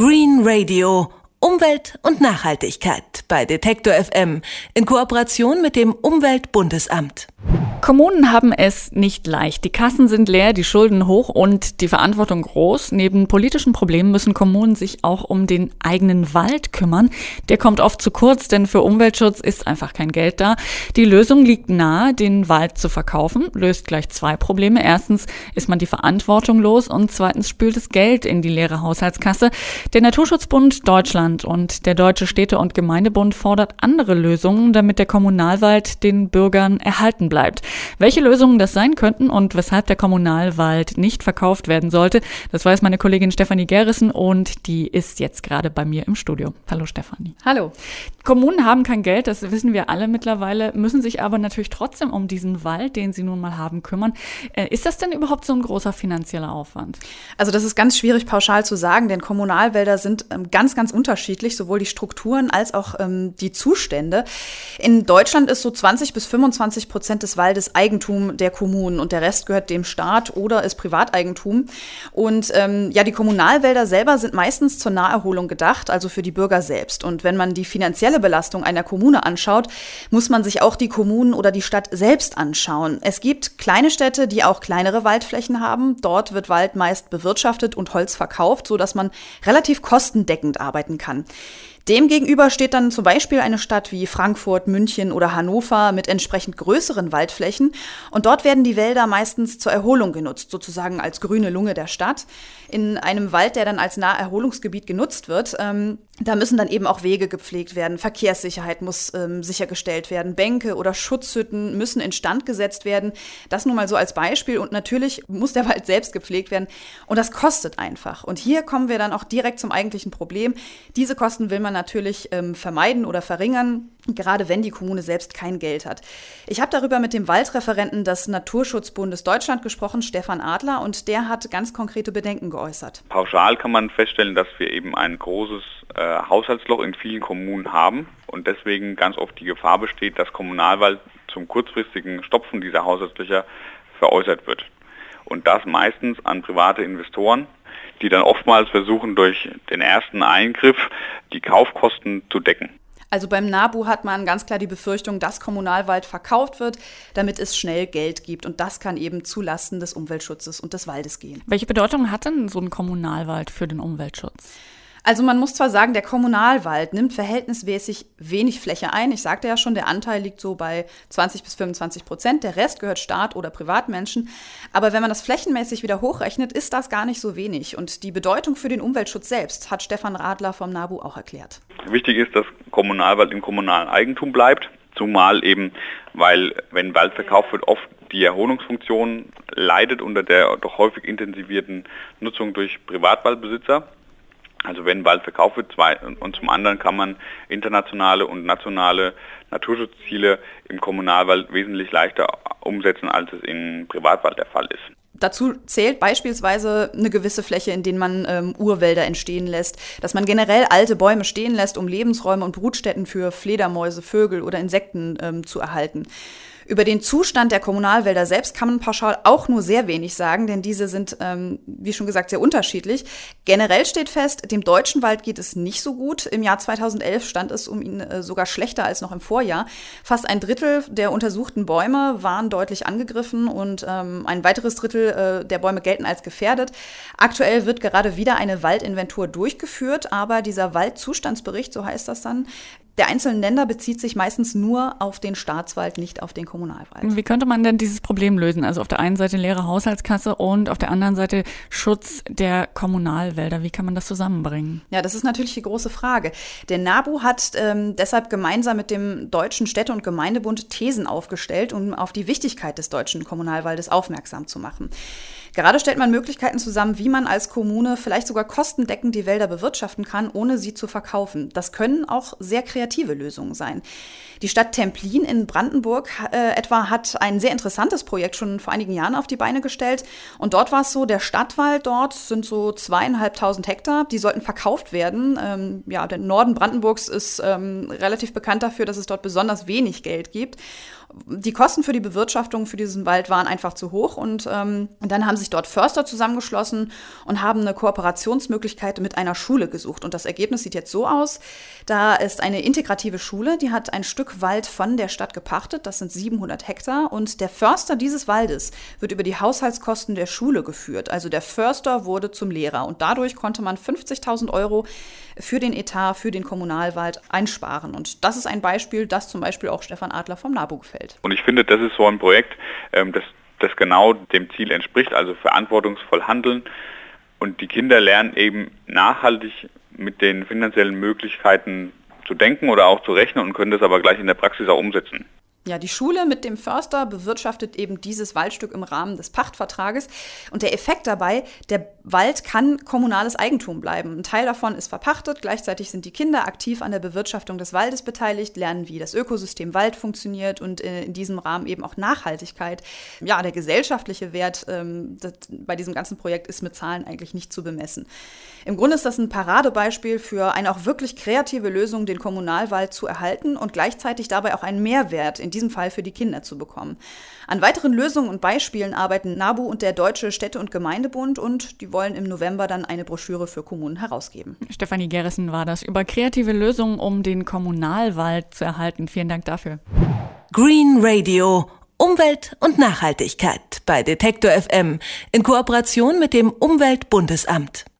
Green Radio. Umwelt und Nachhaltigkeit bei Detektor FM in Kooperation mit dem Umweltbundesamt. Kommunen haben es nicht leicht. Die Kassen sind leer, die Schulden hoch und die Verantwortung groß. Neben politischen Problemen müssen Kommunen sich auch um den eigenen Wald kümmern. Der kommt oft zu kurz, denn für Umweltschutz ist einfach kein Geld da. Die Lösung liegt nahe, den Wald zu verkaufen, löst gleich zwei Probleme. Erstens ist man die Verantwortung los und zweitens spült es Geld in die leere Haushaltskasse. Der Naturschutzbund Deutschland und der Deutsche Städte- und Gemeindebund fordert andere Lösungen, damit der Kommunalwald den Bürgern erhalten bleibt. Welche Lösungen das sein könnten und weshalb der Kommunalwald nicht verkauft werden sollte, das weiß meine Kollegin Stefanie Gerrissen und die ist jetzt gerade bei mir im Studio. Hallo Stefanie. Hallo. Kommunen haben kein Geld, das wissen wir alle mittlerweile, müssen sich aber natürlich trotzdem um diesen Wald, den sie nun mal haben, kümmern. Äh, ist das denn überhaupt so ein großer finanzieller Aufwand? Also das ist ganz schwierig pauschal zu sagen, denn Kommunalwälder sind ähm, ganz, ganz unterschiedlich, sowohl die Strukturen als auch ähm, die Zustände. In Deutschland ist so 20 bis 25 Prozent des Waldes Eigentum der Kommunen und der Rest gehört dem Staat oder ist Privateigentum. Und ähm, ja, die Kommunalwälder selber sind meistens zur Naherholung gedacht, also für die Bürger selbst. Und wenn man die finanzielle Belastung einer Kommune anschaut, muss man sich auch die Kommunen oder die Stadt selbst anschauen. Es gibt kleine Städte, die auch kleinere Waldflächen haben. Dort wird Wald meist bewirtschaftet und Holz verkauft, sodass man relativ kostendeckend arbeiten kann. them. Demgegenüber steht dann zum Beispiel eine Stadt wie Frankfurt, München oder Hannover mit entsprechend größeren Waldflächen. Und dort werden die Wälder meistens zur Erholung genutzt, sozusagen als grüne Lunge der Stadt. In einem Wald, der dann als Naherholungsgebiet genutzt wird, ähm, da müssen dann eben auch Wege gepflegt werden, Verkehrssicherheit muss ähm, sichergestellt werden, Bänke oder Schutzhütten müssen instand gesetzt werden. Das nur mal so als Beispiel. Und natürlich muss der Wald selbst gepflegt werden. Und das kostet einfach. Und hier kommen wir dann auch direkt zum eigentlichen Problem. Diese Kosten will man natürlich ähm, vermeiden oder verringern, gerade wenn die Kommune selbst kein Geld hat. Ich habe darüber mit dem Waldreferenten des Naturschutzbundes Deutschland gesprochen, Stefan Adler, und der hat ganz konkrete Bedenken geäußert. Pauschal kann man feststellen, dass wir eben ein großes äh, Haushaltsloch in vielen Kommunen haben und deswegen ganz oft die Gefahr besteht, dass Kommunalwald zum kurzfristigen Stopfen dieser Haushaltslöcher veräußert wird. Und das meistens an private Investoren, die dann oftmals versuchen, durch den ersten Eingriff die Kaufkosten zu decken. Also beim NABU hat man ganz klar die Befürchtung, dass Kommunalwald verkauft wird, damit es schnell Geld gibt. Und das kann eben zulasten des Umweltschutzes und des Waldes gehen. Welche Bedeutung hat denn so ein Kommunalwald für den Umweltschutz? Also man muss zwar sagen, der Kommunalwald nimmt verhältnismäßig wenig Fläche ein. Ich sagte ja schon, der Anteil liegt so bei 20 bis 25 Prozent. Der Rest gehört Staat oder Privatmenschen. Aber wenn man das flächenmäßig wieder hochrechnet, ist das gar nicht so wenig. Und die Bedeutung für den Umweltschutz selbst hat Stefan Radler vom NABU auch erklärt. Wichtig ist, dass Kommunalwald im kommunalen Eigentum bleibt. Zumal eben, weil wenn Wald verkauft wird, oft die Erholungsfunktion leidet unter der doch häufig intensivierten Nutzung durch Privatwaldbesitzer. Also wenn Wald verkauft wird, zwei, und zum anderen kann man internationale und nationale Naturschutzziele im Kommunalwald wesentlich leichter umsetzen, als es im Privatwald der Fall ist. Dazu zählt beispielsweise eine gewisse Fläche, in denen man ähm, Urwälder entstehen lässt, dass man generell alte Bäume stehen lässt, um Lebensräume und Brutstätten für Fledermäuse, Vögel oder Insekten ähm, zu erhalten. Über den Zustand der Kommunalwälder selbst kann man pauschal auch nur sehr wenig sagen, denn diese sind, ähm, wie schon gesagt, sehr unterschiedlich. Generell steht fest, dem deutschen Wald geht es nicht so gut. Im Jahr 2011 stand es um ihn äh, sogar schlechter als noch im Vorjahr. Fast ein Drittel der untersuchten Bäume waren deutlich angegriffen und ähm, ein weiteres Drittel äh, der Bäume gelten als gefährdet. Aktuell wird gerade wieder eine Waldinventur durchgeführt, aber dieser Waldzustandsbericht, so heißt das dann, der einzelnen Länder bezieht sich meistens nur auf den Staatswald, nicht auf den Kommunalwald. Wie könnte man denn dieses Problem lösen? Also auf der einen Seite leere Haushaltskasse und auf der anderen Seite Schutz der Kommunalwälder. Wie kann man das zusammenbringen? Ja, das ist natürlich die große Frage. Der NABU hat ähm, deshalb gemeinsam mit dem Deutschen Städte- und Gemeindebund Thesen aufgestellt, um auf die Wichtigkeit des deutschen Kommunalwaldes aufmerksam zu machen. Gerade stellt man Möglichkeiten zusammen, wie man als Kommune vielleicht sogar kostendeckend die Wälder bewirtschaften kann, ohne sie zu verkaufen. Das können auch sehr kreative Lösungen sein. Die Stadt Templin in Brandenburg äh, etwa hat ein sehr interessantes Projekt schon vor einigen Jahren auf die Beine gestellt. Und dort war es so, der Stadtwald dort sind so zweieinhalbtausend Hektar, die sollten verkauft werden. Ähm, ja, der Norden Brandenburgs ist ähm, relativ bekannt dafür, dass es dort besonders wenig Geld gibt. Die Kosten für die Bewirtschaftung für diesen Wald waren einfach zu hoch und ähm, dann haben sich dort Förster zusammengeschlossen und haben eine Kooperationsmöglichkeit mit einer Schule gesucht. Und das Ergebnis sieht jetzt so aus. Da ist eine integrative Schule, die hat ein Stück Wald von der Stadt gepachtet, das sind 700 Hektar und der Förster dieses Waldes wird über die Haushaltskosten der Schule geführt. Also der Förster wurde zum Lehrer und dadurch konnte man 50.000 Euro für den Etat, für den Kommunalwald einsparen. Und das ist ein Beispiel, das zum Beispiel auch Stefan Adler vom NABU gefällt. Und ich finde, das ist so ein Projekt, ähm, das, das genau dem Ziel entspricht, also verantwortungsvoll handeln. Und die Kinder lernen eben nachhaltig mit den finanziellen Möglichkeiten zu denken oder auch zu rechnen und können das aber gleich in der Praxis auch umsetzen. Ja, die Schule mit dem Förster bewirtschaftet eben dieses Waldstück im Rahmen des Pachtvertrages. Und der Effekt dabei, der Wald kann kommunales Eigentum bleiben. Ein Teil davon ist verpachtet. Gleichzeitig sind die Kinder aktiv an der Bewirtschaftung des Waldes beteiligt, lernen, wie das Ökosystem Wald funktioniert und äh, in diesem Rahmen eben auch Nachhaltigkeit. Ja, der gesellschaftliche Wert ähm, das, bei diesem ganzen Projekt ist mit Zahlen eigentlich nicht zu bemessen. Im Grunde ist das ein Paradebeispiel für eine auch wirklich kreative Lösung, den Kommunalwald zu erhalten und gleichzeitig dabei auch einen Mehrwert in diesem Fall für die Kinder zu bekommen. An weiteren Lösungen und Beispielen arbeiten NABU und der Deutsche Städte- und Gemeindebund und die wollen im November dann eine Broschüre für Kommunen herausgeben. Stefanie Gerrissen war das über kreative Lösungen, um den Kommunalwald zu erhalten. Vielen Dank dafür. Green Radio. Umwelt und Nachhaltigkeit bei Detektor FM in Kooperation mit dem Umweltbundesamt.